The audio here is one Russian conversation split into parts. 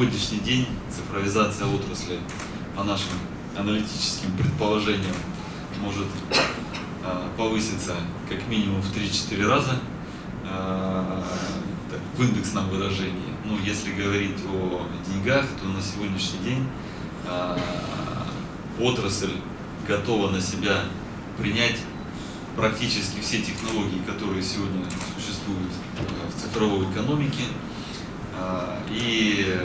сегодняшний день цифровизация отрасли по нашим аналитическим предположениям может э, повыситься как минимум в 3-4 раза э, в индексном выражении. Ну, если говорить о деньгах, то на сегодняшний день э, отрасль готова на себя принять практически все технологии, которые сегодня существуют в цифровой экономике. И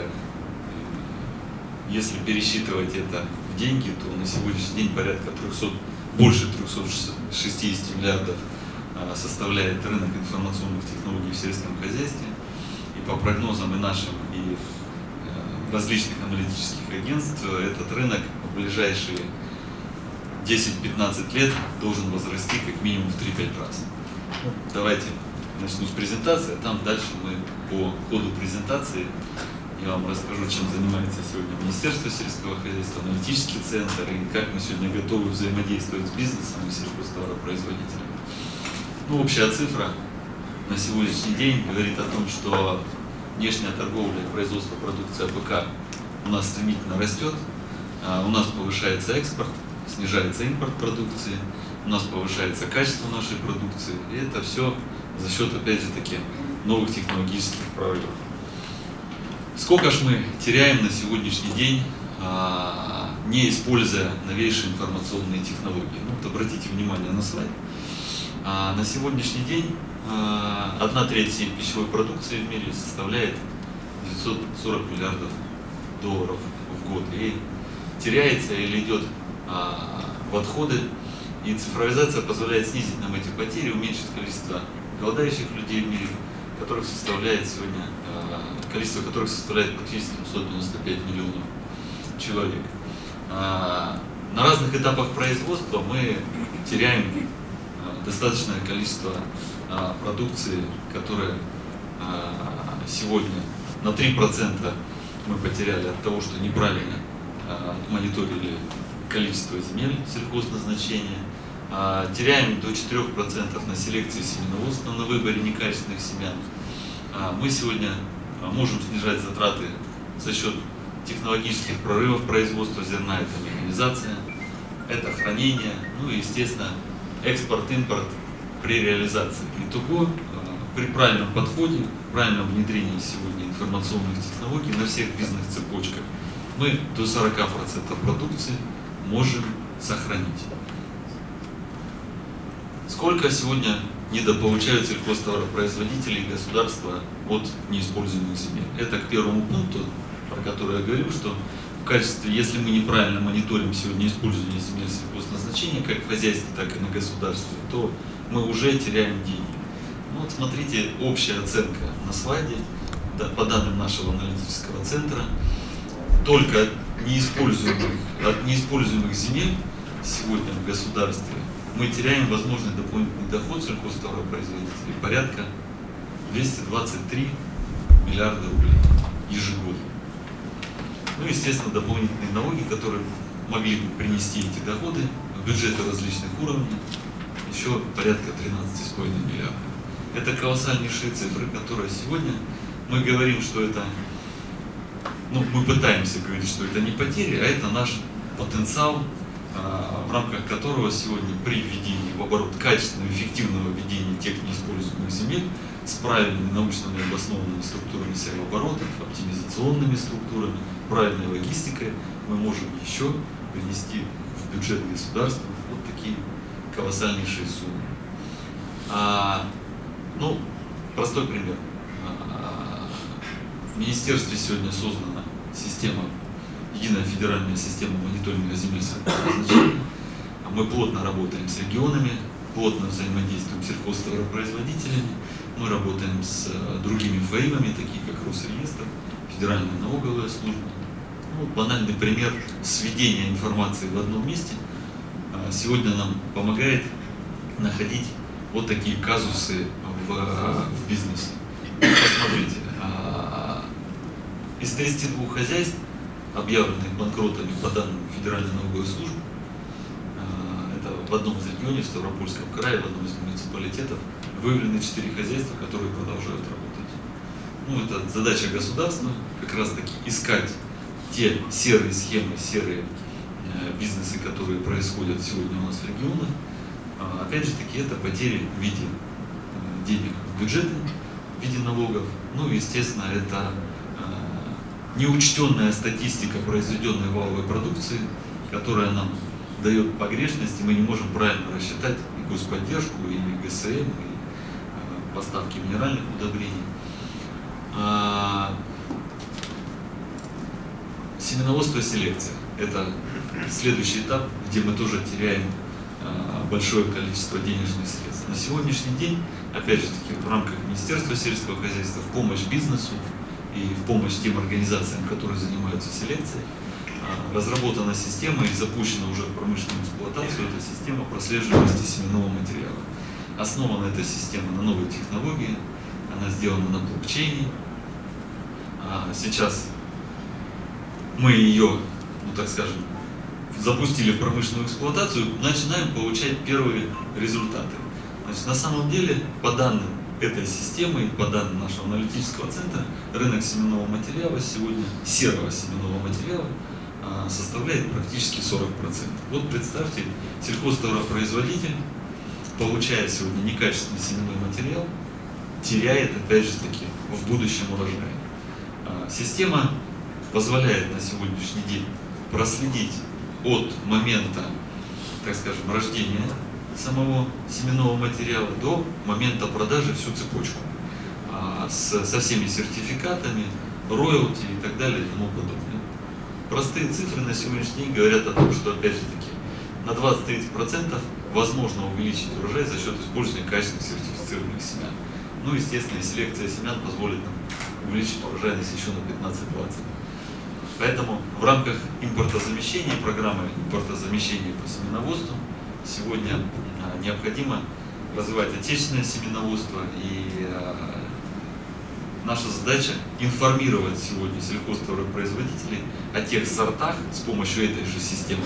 если пересчитывать это в деньги, то на сегодняшний день порядка 300, больше 360 миллиардов а, составляет рынок информационных технологий в сельском хозяйстве. И по прогнозам и нашим, и э, различных аналитических агентств, этот рынок в ближайшие 10-15 лет должен возрасти как минимум в 3-5 раз. Давайте начну с презентации, а там дальше мы по ходу презентации я вам расскажу, чем занимается сегодня Министерство сельского хозяйства, аналитический центр и как мы сегодня готовы взаимодействовать с бизнесом и сельхозтоваропроизводителями. Ну, общая цифра на сегодняшний день говорит о том, что внешняя торговля и производство продукции АПК у нас стремительно растет, а у нас повышается экспорт, снижается импорт продукции, у нас повышается качество нашей продукции, и это все за счет, опять же таки, новых технологических прорывов. Сколько ж мы теряем на сегодняшний день, а, не используя новейшие информационные технологии? Ну, вот обратите внимание на слайд. А, на сегодняшний день а, одна треть всей пищевой продукции в мире составляет 940 миллиардов долларов в год. И теряется или идет в отходы. И цифровизация позволяет снизить нам эти потери, уменьшить количество голодающих людей в мире, которых составляет сегодня количество которых составляет практически 195 миллионов человек. А, на разных этапах производства мы теряем а, достаточное количество а, продукции, которая сегодня на 3% мы потеряли от того, что неправильно мониторили количество земель сельхозназначения. Теряем до 4% на селекции семеноводства, на выборе некачественных семян. Мы сегодня можем снижать затраты за счет технологических прорывов производства зерна, это механизация, это хранение, ну и, естественно, экспорт, импорт при реализации. Итого, а, при правильном подходе, правильном внедрении сегодня информационных технологий на всех бизнес-цепочках, мы до 40% продукции можем сохранить. Сколько сегодня недополучают сельхозтоваропроизводители и государства от неиспользуемых земель. Это к первому пункту, про который я говорю, что в качестве, если мы неправильно мониторим сегодня использование земель сельхозназначения, как в хозяйстве, так и на государстве, то мы уже теряем деньги. Ну, вот смотрите, общая оценка на слайде, да, по данным нашего аналитического центра, только от неиспользуемых, от неиспользуемых земель сегодня в государстве мы теряем возможный дополнительный доход сельхозтоваропроизводителей порядка 223 миллиарда рублей ежегодно. Ну, естественно, дополнительные налоги, которые могли бы принести эти доходы в бюджеты различных уровней, еще порядка 13,5 миллиардов. Это колоссальнейшие цифры, которые сегодня мы говорим, что это, ну, мы пытаемся говорить, что это не потери, а это наш потенциал в рамках которого сегодня при введении в оборот качественного, эффективного введения тех неиспользуемых земель с правильными научно обоснованными структурами сервооборотов, оптимизационными структурами, правильной логистикой, мы можем еще принести в бюджет государства вот такие колоссальнейшие суммы. А, ну, простой пример. А, в министерстве сегодня создана система единая федеральная система мониторинга земель сельхозначения. Мы плотно работаем с регионами, плотно взаимодействуем с сельхозтоваропроизводителями, мы работаем с э, другими ФАИМами, такие как Росреестр, Федеральная налоговая служба. Ну, банальный пример сведения информации в одном месте а, сегодня нам помогает находить вот такие казусы в, в бизнесе. Посмотрите, а, из 32 хозяйств объявленных банкротами по данным Федеральной налоговой службы. А, это в одном из регионов, в Ставропольском крае, в одном из муниципалитетов, выявлены четыре хозяйства, которые продолжают работать. ну, это задача государства, как раз таки искать те серые схемы, серые э, бизнесы, которые происходят сегодня у нас в регионах. А, опять же таки, это потери в виде э, денег в бюджеты, в виде налогов. Ну, естественно, это неучтенная статистика произведенной валовой продукции, которая нам дает погрешность, и мы не можем правильно рассчитать и господдержку, и ГСМ, и э, поставки минеральных удобрений. А, семеноводство и селекция – это следующий этап, где мы тоже теряем а, большое количество денежных средств. На сегодняшний день, опять же таки, в рамках Министерства сельского хозяйства, в помощь бизнесу и в помощь тем организациям, которые занимаются селекцией, а, разработана система и запущена уже в промышленную эксплуатацию, это система прослеживаемости семенного материала. Основана эта система на новой технологии, она сделана на блокчейне. А, сейчас мы ее, ну так скажем, запустили в промышленную эксплуатацию, начинаем получать первые результаты. Значит, на самом деле, по данным этой системы по данным нашего аналитического центра, рынок семенного материала сегодня, серого семенного материала, а, составляет практически 40%. Вот представьте, сельхозтоваропроизводитель, получая сегодня некачественный семенной материал, теряет, опять же таки, в будущем урожай. А, система позволяет на сегодняшний день проследить от момента, так скажем, рождения самого семенного материала до момента продажи всю цепочку а, с, со всеми сертификатами, роялти и так далее и тому подобное. Простые цифры на сегодняшний день говорят о том, что, опять же таки, на 20-30% возможно увеличить урожай за счет использования качественных сертифицированных семян. Ну, естественно, селекция семян позволит нам увеличить урожайность еще на 15-20%. Поэтому в рамках импортозамещения, программы импортозамещения по семеноводству, сегодня а, необходимо развивать отечественное семеноводство и а, наша задача информировать сегодня сельхозтоваропроизводителей о тех сортах с помощью этой же системы,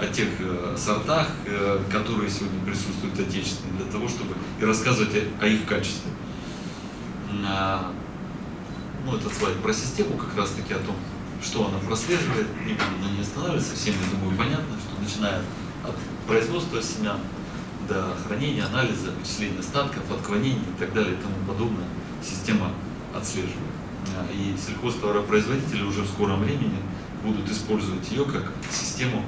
о тех э, сортах, э, которые сегодня присутствуют отечественные, для того, чтобы и рассказывать о, их качестве. А, ну, это слайд про систему, как раз таки о том, что она прослеживает, не буду на ней останавливаться, всем, я думаю, понятно, что начиная от производства семян до хранения, анализа, вычисления остатков, отклонений и так далее и тому подобное, система отслеживает. А, и сельхозтоваропроизводители уже в скором времени будут использовать ее как систему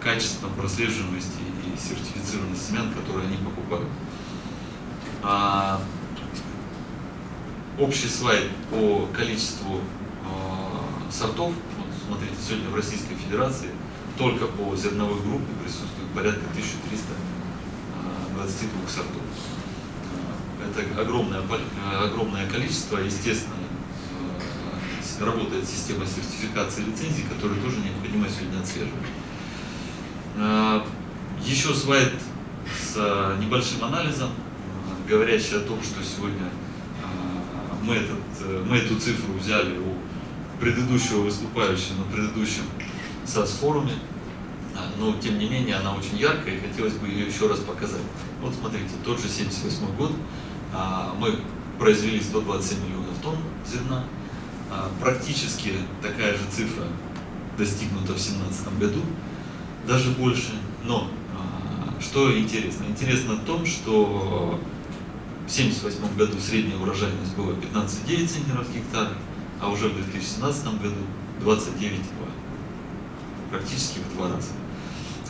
качественной прослеживаемости и сертифицированности семян, которые они покупают. А общий слайд по количеству сортов, вот смотрите, сегодня в Российской Федерации только по зерновой группе присутствует порядка 1322 а, сортов. А, это огромное, а, огромное количество, естественно, работает система сертификации лицензий, которую тоже необходимо сегодня отслеживать. Еще слайд с небольшим анализом, говорящий о том, что сегодня мы, этот, мы эту цифру взяли у предыдущего выступающего на предыдущем САС-форуме, а, но тем не менее она очень яркая и хотелось бы ее еще раз показать. Вот смотрите, тот же 78 год, а, мы произвели 127 миллионов тонн зерна, а, практически такая же цифра достигнута в 2017 году, даже больше, но что интересно? Интересно в том, что в 1978 году средняя урожайность была 15,9 центнеров гектара, а уже в 2017 году 29,2. Практически в два раза.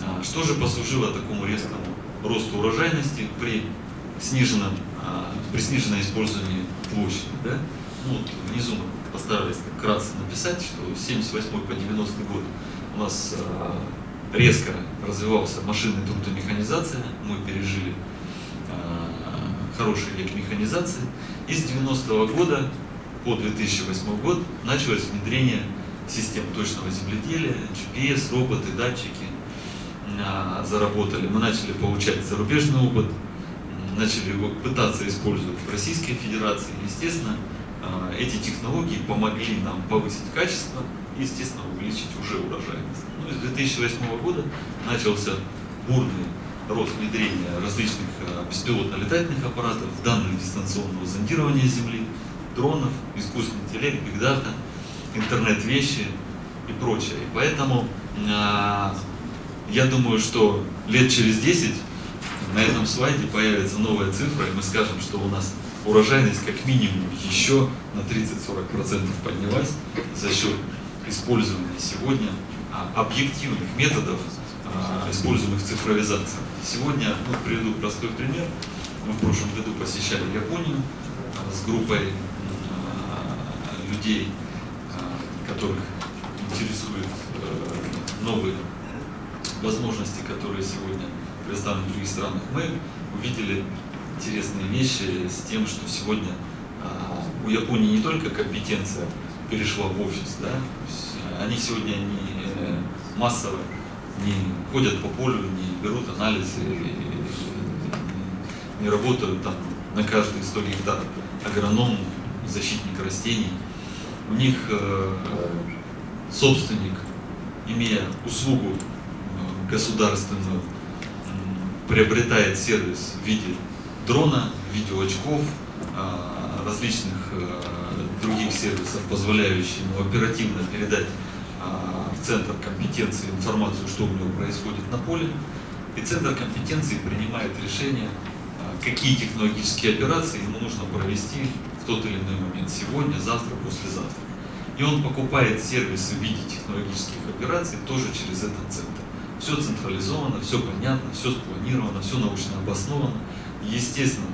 А, что же послужило такому резкому росту урожайности при сниженном, а, при сниженном использовании площади? Да? Ну, вот внизу постарались вкратце написать, что с 78 по 90 год у нас а, резко развивался машинный труд и механизация, мы пережили хороший век механизации. И с 90 -го года по 2008 год началось внедрение систем точного земледелия, GPS, роботы, датчики заработали. Мы начали получать зарубежный опыт, начали его пытаться использовать в Российской Федерации. Естественно, а, эти технологии помогли нам повысить качество и, естественно, увеличить уже урожайность. Ну, с 2008 года начался бурный рост внедрения различных а, беспилотно-летательных аппаратов, данных дистанционного зондирования Земли, дронов, искусственный интеллект, бигдата, интернет-вещи и прочее. И поэтому я думаю, что лет через 10 на этом слайде появится новая цифра, и мы скажем, что у нас урожайность как минимум еще на 30-40% поднялась за счет использования сегодня а, объективных методов, а, используемых цифровизации. Сегодня, ну, приведу простой пример. Мы в прошлом году посещали Японию а, с группой людей, которых интересуют э, новые возможности, которые сегодня представлены в других странах. Мы увидели интересные вещи с тем, что сегодня у Японии не только компетенция перешла в офис, да, они сегодня не э, массово не ходят по полю, не берут анализы, не работают там на каждые 100 гектар агроном, защитник растений. У них э, собственник, имея услугу э, государственную, приобретает сервис в виде дрона, видеоочков, различных других сервисов, позволяющих ему оперативно передать в Центр компетенции информацию, что у него происходит на поле, и Центр компетенции принимает решение, а, какие технологические операции ему нужно провести в тот или иной момент, сегодня, завтра, послезавтра. И он покупает сервисы в виде технологических операций тоже через этот центр. Все централизовано, все понятно, все спланировано, все научно обосновано. естественно,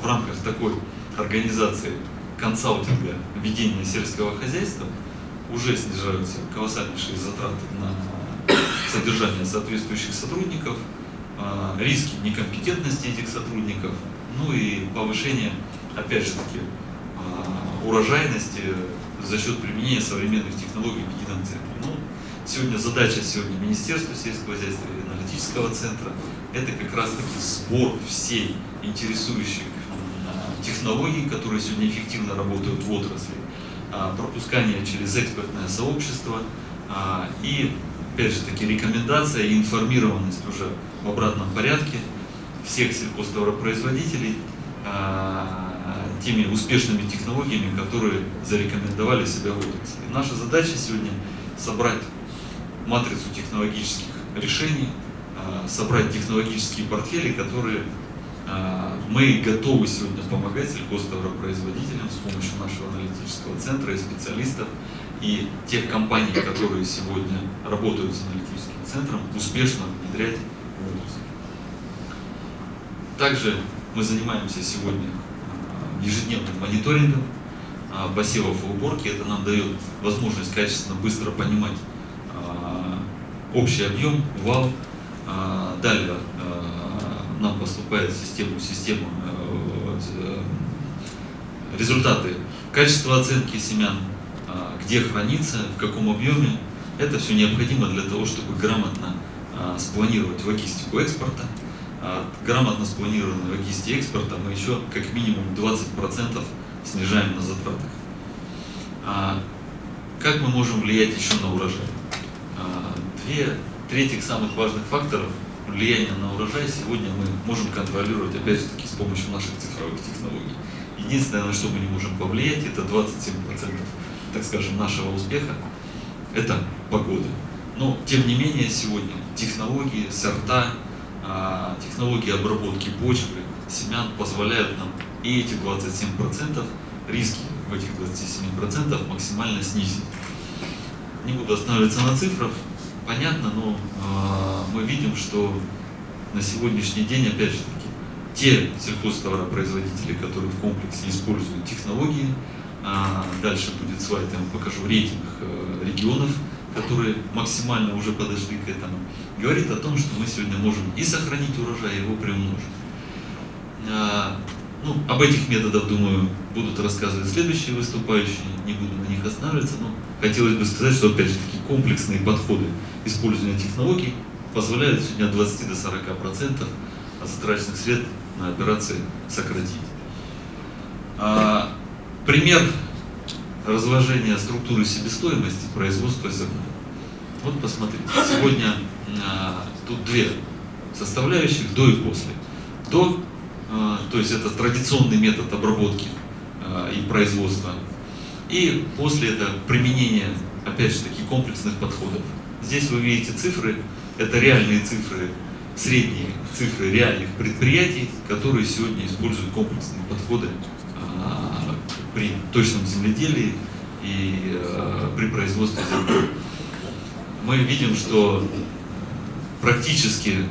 в рамках такой организации консалтинга ведения сельского хозяйства уже снижаются колоссальнейшие затраты на содержание соответствующих сотрудников, а, риски некомпетентности этих сотрудников, ну и повышение, опять же таки, а, урожайности за счет применения современных технологий в едином центре. Ну, сегодня задача сегодня Министерства сельского хозяйства и аналитического центра – это как раз таки сбор всей интересующих а, технологий, которые сегодня эффективно работают в отрасли, а, пропускание через экспертное сообщество а, и, опять же таки, рекомендация и информированность уже в обратном порядке всех сельхозтоваропроизводителей теми успешными технологиями, которые зарекомендовали себя в отрасли. Наша задача сегодня собрать матрицу технологических решений, собрать технологические портфели, которые а, мы готовы сегодня помогать сельхозтоваропроизводителям с помощью нашего аналитического центра и специалистов и тех компаний, которые сегодня работают с аналитическим центром, успешно внедрять в отрасль. Также мы занимаемся сегодня а, ежедневным мониторингом а, посевов и уборки. Это нам дает возможность качественно, быстро понимать общий объем, вал. Далее нам поступает систему, систему э, э, результаты качества оценки семян, а, где хранится, в каком объеме. Это все необходимо для того, чтобы грамотно а, спланировать логистику экспорта. А, грамотно спланированной логистики экспорта мы еще как минимум 20% снижаем на затратах. Как мы можем влиять еще на урожай? Две третьих самых важных факторов влияние на урожай сегодня мы можем контролировать, опять же таки, с помощью наших цифровых технологий. Единственное, на что мы не можем повлиять, это 27%, так скажем, нашего успеха, это погода. Но, тем не менее, сегодня технологии, сорта, а, технологии обработки почвы, семян позволяют нам и эти 27% риски в этих 27% максимально снизить. Не буду останавливаться на цифрах, понятно, но э, мы видим, что на сегодняшний день, опять же таки, те сельхозтоваропроизводители, которые в комплексе используют технологии, а дальше будет слайд, я вам покажу рейтинг э, регионов, которые максимально уже подошли к этому, говорит о том, что мы сегодня можем и сохранить урожай, и его приумножить. Об этих методах, думаю, будут рассказывать следующие выступающие, не буду на них останавливаться, но хотелось бы сказать, что опять же такие комплексные подходы использования технологий позволяют сегодня от 20 до 40 процентов затраченных средств на операции сократить. А, пример разложения структуры себестоимости производства зерна. Вот посмотрите, сегодня а, тут две составляющих до и после. До, то есть это традиционный метод обработки э, и производства. И после этого применение, опять же таки, комплексных подходов. Здесь вы видите цифры, это реальные цифры, средние цифры реальных предприятий, которые сегодня используют комплексные подходы а, при точном земледелии и а, при производстве зерна. Мы видим, что практически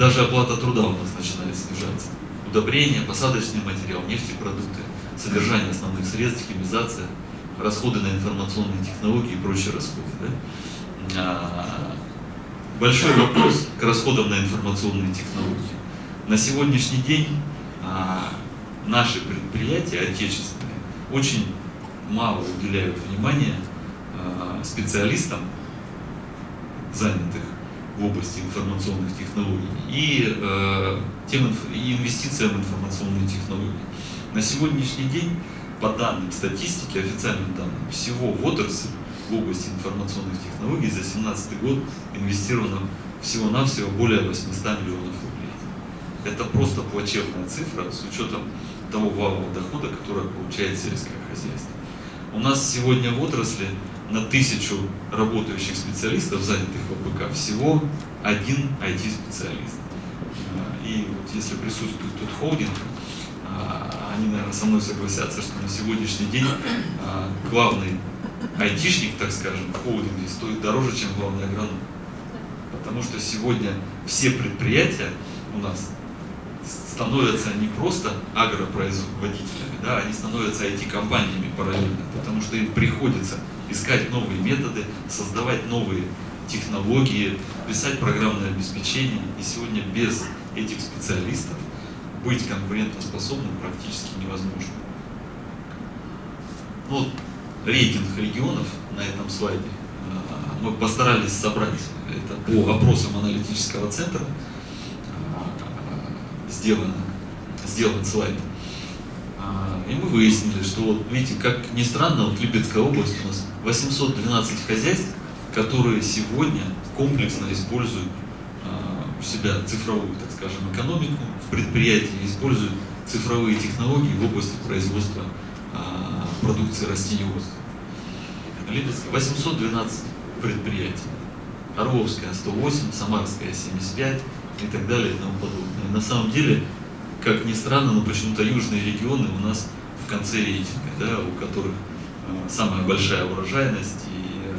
даже оплата труда у нас начинает снижаться. Удобрения, посадочный материал, нефтепродукты, содержание основных средств, химизация, расходы на информационные технологии и прочие расходы. Да? А, большой вопрос к расходам на информационные технологии. На сегодняшний день а, наши предприятия отечественные очень мало уделяют внимания а, специалистам, занятых в области информационных технологий и, э, тем, и инвестициям в информационные технологии. На сегодняшний день, по данным статистики, официальным данным, всего в отрасль в области информационных технологий за 2017 год инвестировано всего-навсего более 800 миллионов рублей. Это просто плачевная цифра с учетом того валового дохода, который получает сельское хозяйство. У нас сегодня в отрасли на тысячу работающих специалистов, занятых в АПК, всего один IT-специалист. А, и вот если присутствует тут холдинг, а, они, наверное, со мной согласятся, что на сегодняшний день а, главный айтишник, так скажем, в холдинге стоит дороже, чем главный агроном. Потому что сегодня все предприятия у нас становятся не просто агропроизводителями, да, они становятся IT-компаниями параллельно, потому что им приходится искать новые методы, создавать новые технологии, писать программное обеспечение. И сегодня без этих специалистов быть конкурентоспособным практически невозможно. Ну, вот рейтинг регионов на этом слайде а, мы постарались собрать это по опросам аналитического центра а, сделано, сделан слайд. А, и мы выяснили, что вот видите, как ни странно, вот Липецкая область у нас 812 хозяйств, которые сегодня комплексно используют а, у себя цифровую, так скажем, экономику, в предприятии используют цифровые технологии в области производства а, продукции растениеводства. Липецкая 812 предприятий. Орловская 108, Самарская 75 и так далее и тому подобное. На самом деле, как ни странно, но почему-то южные регионы у нас в конце рейтинга, да, у которых самая большая урожайность, и, э,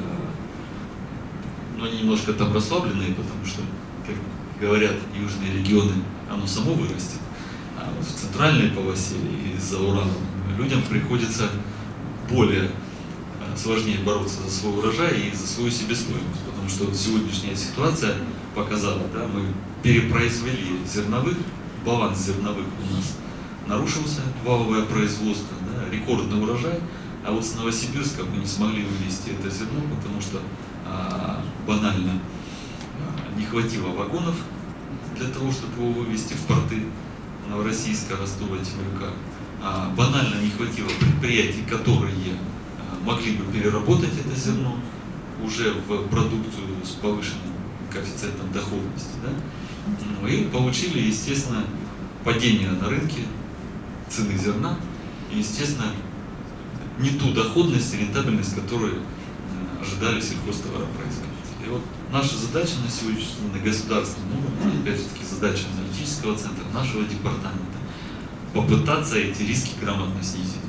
но они немножко там расслабленные, потому что, как говорят южные регионы, оно само вырастет. А вот в центральной полосе и за Уралом людям приходится более э, сложнее бороться за свой урожай и за свою себестоимость, потому что вот сегодняшняя ситуация показала, да, мы перепроизвели зерновых, баланс зерновых у нас нарушился, валовое производство, да, рекордный урожай, а вот с Новосибирска мы не смогли вывести это зерно, потому что а, банально а, не хватило вагонов для того, чтобы его вывести в порты Новороссийска, Ростова, Темрюка. А, банально не хватило предприятий, которые а, могли бы переработать это зерно уже в продукцию с повышенным коэффициентом доходности. Да? Ну и получили, естественно, падение на рынке цены зерна и, естественно, не ту доходность и рентабельность, которую э, ожидали сельхозтоваропроизводители. И вот наша задача на сегодняшний день на государственном уровне, опять же таки задача аналитического центра, нашего департамента, попытаться эти риски грамотно снизить,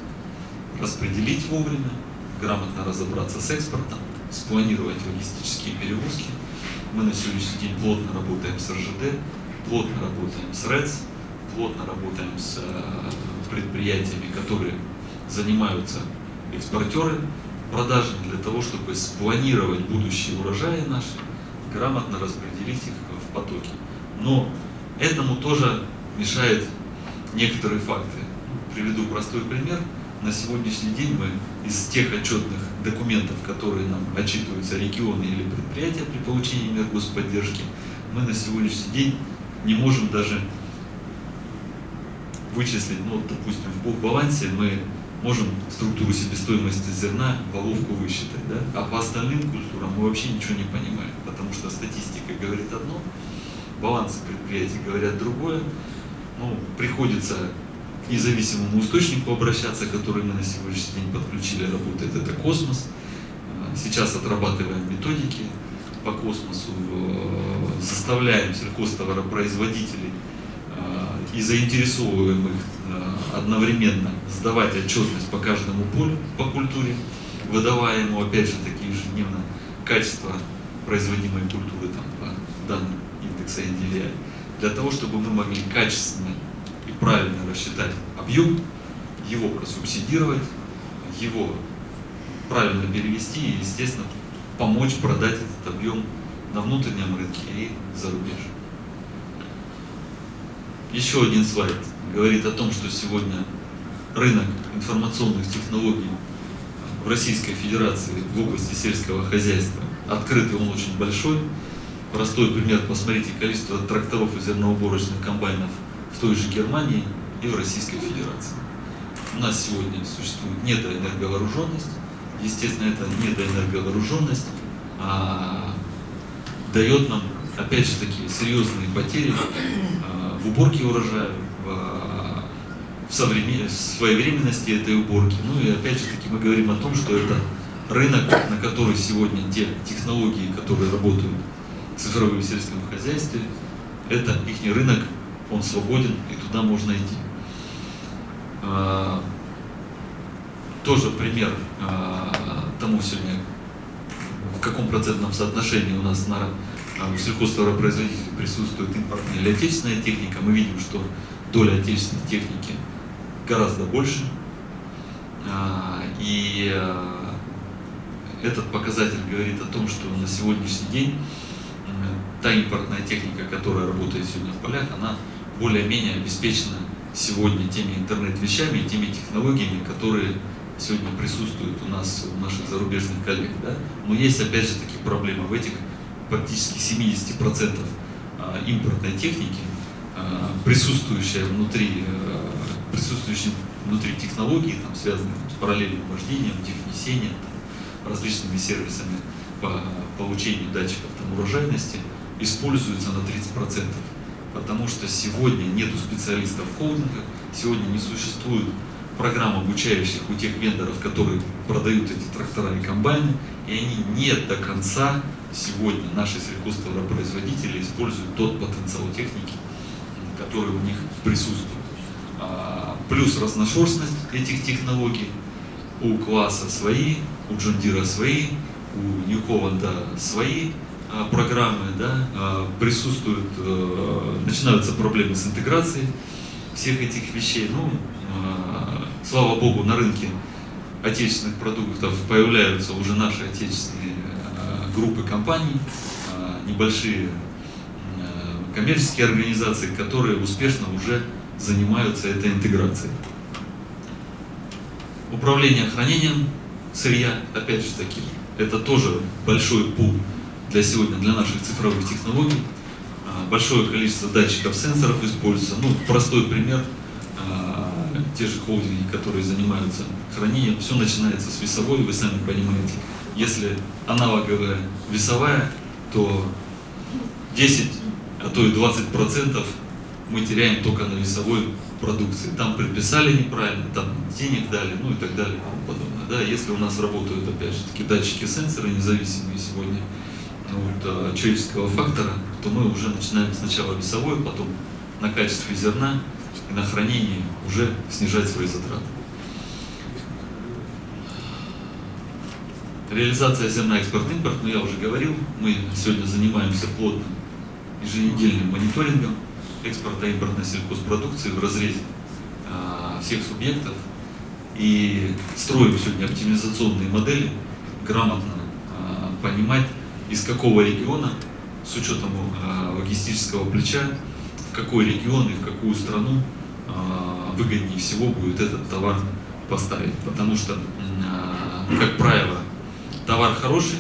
распределить вовремя, грамотно разобраться с экспортом, спланировать логистические перевозки. Мы на сегодняшний день плотно работаем с РЖД, плотно работаем с РЭЦ, плотно работаем с э, предприятиями, которые занимаются экспортеры продажами для того, чтобы спланировать будущие урожаи наши, грамотно распределить их в потоке. Но этому тоже мешает некоторые факты. Приведу простой пример. На сегодняшний день мы из тех отчетных документов, которые нам отчитываются регионы или предприятия при получении мер господдержки, мы на сегодняшний день не можем даже вычислить, ну, допустим, в балансе мы можем структуру себестоимости зерна, воловку высчитать, да? а по остальным культурам мы вообще ничего не понимаем, потому что статистика говорит одно, балансы предприятий говорят другое, ну, приходится к независимому источнику обращаться, который мы на сегодняшний день подключили, работает, это космос. Э, сейчас отрабатываем методики по космосу, э, заставляем сельхозтоваропроизводителей и заинтересовываем их одновременно сдавать отчетность по каждому полю по культуре, выдавая ему опять же такие ежедневно качества производимой культуры там, по данным индекса NDVI, для того, чтобы мы могли качественно и правильно рассчитать объем, его просубсидировать, его правильно перевести и, естественно, помочь продать этот объем на внутреннем рынке и за рубеж. Еще один слайд говорит о том, что сегодня рынок информационных технологий в Российской Федерации в области сельского хозяйства открытый, он очень большой. Простой пример, посмотрите количество тракторов и зерноуборочных комбайнов в той же Германии и в Российской Федерации. У нас сегодня существует недоэнерговооруженность. Естественно, эта недоэнерговооруженность а, дает нам, опять же таки, серьезные потери а, в уборке урожая, в, в, современ... в своевременности этой уборки. Ну и опять же таки мы говорим о том, что это рынок, на который сегодня те технологии, которые работают в цифровом сельском хозяйстве, это их рынок, он свободен, и туда можно идти. А, тоже пример а, тому сегодня, в каком процентном соотношении у нас на у сельхозтоваропроизводителей присутствует импортная или отечественная техника. Мы видим, что доля отечественной техники гораздо больше. И этот показатель говорит о том, что на сегодняшний день та импортная техника, которая работает сегодня в полях, она более-менее обеспечена сегодня теми интернет-вещами и теми технологиями, которые сегодня присутствуют у нас, у наших зарубежных коллег. Да? Но есть опять же такие проблемы. В этих практически 70% а, импортной техники, а, присутствующая внутри, а, присутствующей внутри технологий, там, связанных с параллельным вождением, технесением, различными сервисами по получению датчиков там, урожайности используются на 30%. Потому что сегодня нету специалистов в холдингах, сегодня не существует программ обучающих у тех вендоров, которые продают эти трактора и комбайны, и они не до конца сегодня наши сельхозтоваропроизводители используют тот потенциал техники, который у них присутствует. А, плюс разношерстность этих технологий, у класса свои, у Джондира свои, у Нью-Холланда свои а, программы, да, а, присутствуют, а, начинаются проблемы с интеграцией всех этих вещей. Ну, слава богу, на рынке отечественных продуктов появляются уже наши отечественные группы компаний, а, небольшие а, коммерческие организации, которые успешно уже занимаются этой интеграцией. Управление хранением сырья, опять же таки, это тоже большой пул для сегодня, для наших цифровых технологий. А, большое количество датчиков, сенсоров используется. Ну, простой пример, те же холдинги, которые занимаются хранением, все начинается с весовой, вы сами понимаете. Если аналоговая весовая, то 10, а то и 20 процентов мы теряем только на весовой продукции. Там предписали неправильно, там денег дали, ну и так далее и тому подобное. Да, если у нас работают, опять же, такие датчики, сенсоры независимые сегодня от а, человеческого фактора, то мы уже начинаем сначала весовой, потом на качестве зерна и на хранении уже снижать свои затраты. Реализация зерна экспорт-импорт, ну я уже говорил, мы сегодня занимаемся плотным еженедельным мониторингом экспорта импортной сельхозпродукции в разрезе а, всех субъектов и строим сегодня оптимизационные модели, грамотно а, понимать, из какого региона, с учетом а, логистического плеча, в какой регион и в какую страну а, выгоднее всего будет этот товар поставить. Потому что, а, как правило, товар хороший,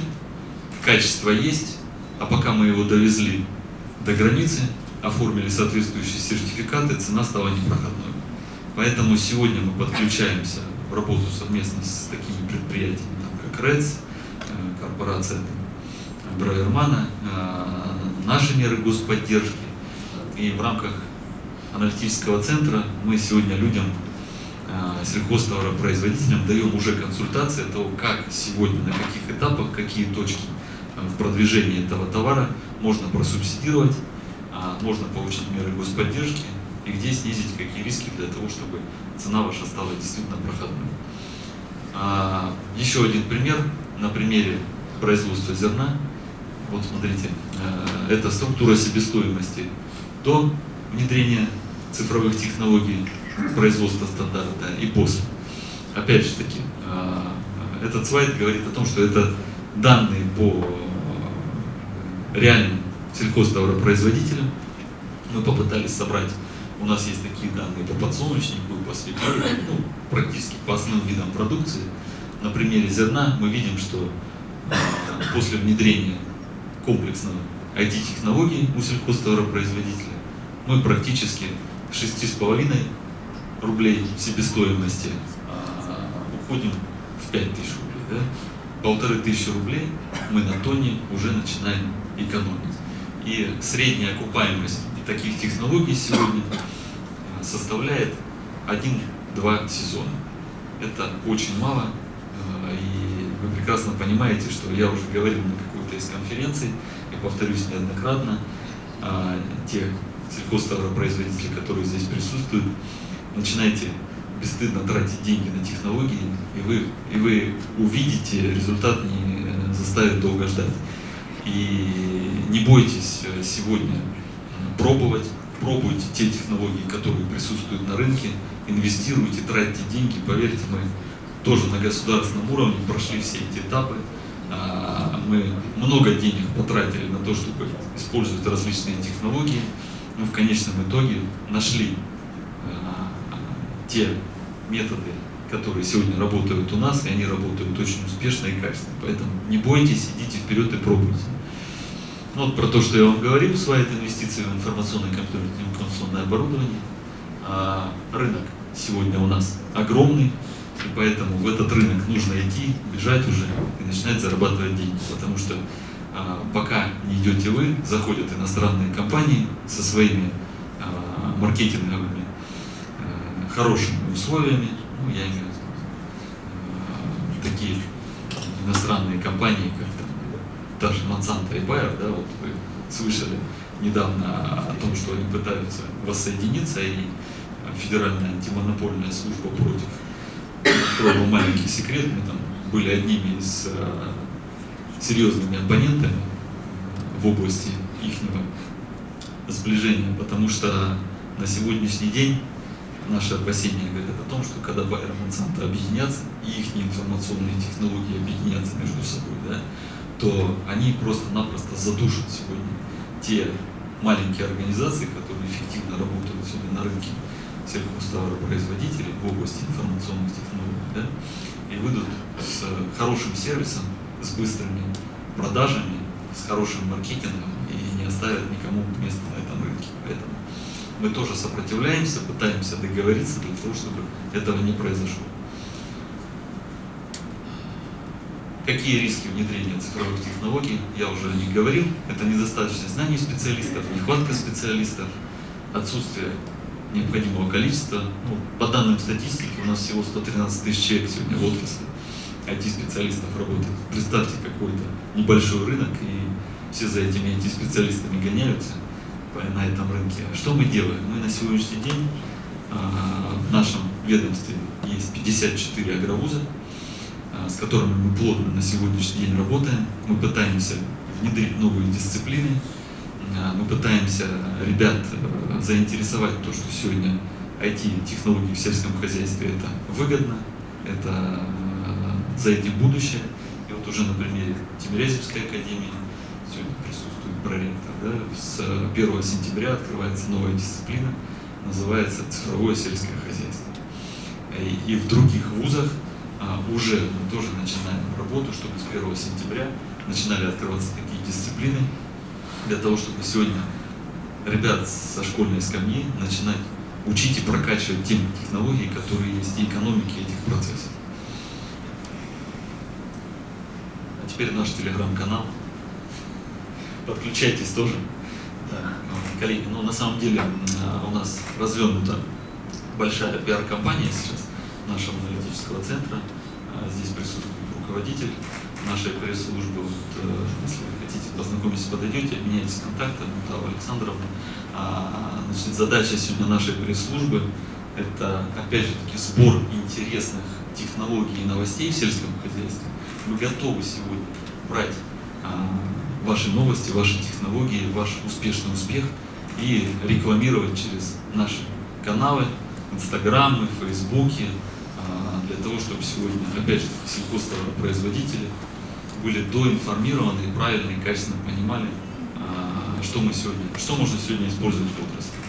качество есть, а пока мы его довезли до границы, оформили соответствующие сертификаты, цена стала непроходной. Поэтому сегодня мы подключаемся в работу совместно с такими предприятиями, как РЭЦ, э, корпорация Брайермана, э, наши меры господдержки. И в рамках аналитического центра мы сегодня людям, сельхозтоваропроизводителям даем уже консультации того, как сегодня, на каких этапах, какие точки э, в продвижении этого товара можно просубсидировать, а, можно получить меры господдержки и где снизить какие риски для того, чтобы цена ваша стала действительно проходной. А, еще один пример на примере производства зерна. Вот смотрите, это структура себестоимости до внедрения цифровых технологий производства стандарта и после. Опять же таки, э, этот слайд говорит о том, что это данные по реальным сельхозтоваропроизводителям. Мы попытались собрать, у нас есть такие данные по подсолнечнику, по свекле, ну, практически по основным видам продукции. На примере зерна мы видим, что э, после внедрения комплексного IT-технологий у сельхозтоваропроизводителя мы практически 6,5 рублей себестоимости а, уходим в 5 тысяч рублей. Да? Полторы тысячи рублей мы на тоне уже начинаем экономить. И средняя окупаемость таких технологий сегодня а, составляет 1-2 сезона. Это очень мало, а, и вы прекрасно понимаете, что я уже говорил на какой-то из конференций, и повторюсь неоднократно, те сельхозтоваропроизводители, которые здесь присутствуют, начинайте бесстыдно тратить деньги на технологии, и вы, и вы увидите, результат не заставит долго ждать. И не бойтесь э, сегодня пробовать, пробуйте те технологии, которые присутствуют на рынке, инвестируйте, тратьте деньги, поверьте, мы тоже на государственном уровне прошли все эти этапы. А, мы много денег потратили на то, чтобы использовать различные технологии. Мы в конечном итоге нашли те методы, которые сегодня работают у нас, и они работают очень успешно и качественно. Поэтому не бойтесь, идите вперед и пробуйте. Ну, вот про то, что я вам говорил, свои инвестиции в информационное компьютерное коммуникационное оборудование. А, рынок сегодня у нас огромный, и поэтому в этот рынок нужно идти, бежать уже и начинать зарабатывать деньги. Потому что а, пока не идете вы, заходят иностранные компании со своими а, маркетинговыми хорошими условиями, ну, я имею в виду а, такие иностранные компании, как даже Monsanto и Bayer, да, вот вы слышали недавно о том, что они пытаются воссоединиться, и Федеральная антимонопольная служба против открою маленький секрет, мы там были одними из э, серьезными оппонентами в области их сближения, потому что на сегодняшний день наши опасения говорят о том, что когда Байер и Монсанто объединятся, и их информационные технологии объединятся между собой, да, то они просто-напросто задушат сегодня те маленькие организации, которые эффективно работают сегодня на рынке сельхозтоваропроизводителей в области информационных технологий, да, и выйдут с хорошим сервисом, с быстрыми продажами, с хорошим маркетингом и не оставят никому места на этом рынке. Поэтому мы тоже сопротивляемся, пытаемся договориться для того, чтобы этого не произошло. Какие риски внедрения цифровых технологий, я уже о них говорил. Это недостаточность знаний специалистов, нехватка специалистов, отсутствие необходимого количества. Ну, по данным статистики, у нас всего 113 тысяч человек сегодня в отрасли IT-специалистов работает. Представьте какой-то небольшой рынок, и все за этими IT-специалистами гоняются на этом рынке. Что мы делаем? Мы на сегодняшний день а, в нашем ведомстве есть 54 агровуза, а, с которыми мы плотно на сегодняшний день работаем. Мы пытаемся внедрить новые дисциплины, мы пытаемся ребят э, заинтересовать то, что сегодня IT-технологии в сельском хозяйстве это выгодно, это э, за этим будущее. И вот уже на примере Тимирязевской академии сегодня присутствует проректор. Да, с 1 сентября открывается новая дисциплина, называется цифровое сельское хозяйство. И, и в других вузах а, уже мы тоже начинаем работу, чтобы с 1 сентября начинали открываться такие дисциплины, для того, чтобы сегодня ребят со школьной скамьи начинать учить и прокачивать те технологии, которые есть, и экономики этих процессов. А теперь наш телеграм-канал. Подключайтесь тоже. Да, коллеги, ну на самом деле у нас развернута большая пиар-компания сейчас нашего аналитического центра. А, здесь присутствует руководитель нашей пресс-службы. Вот, э, если вы хотите познакомиться, подойдете, обменяйтесь контактами, Тава Александровна. А, значит, задача сегодня нашей пресс-службы – это, опять же таки, сбор интересных технологий и новостей в сельском хозяйстве. Мы готовы сегодня брать а, ваши новости, ваши технологии, ваш успешный успех и рекламировать через наши каналы, инстаграмы, фейсбуки, а, для того, чтобы сегодня, опять же, сельхозтоваропроизводители были доинформированы, правильно и качественно понимали, а, что мы сегодня, что можно сегодня использовать в отрасли.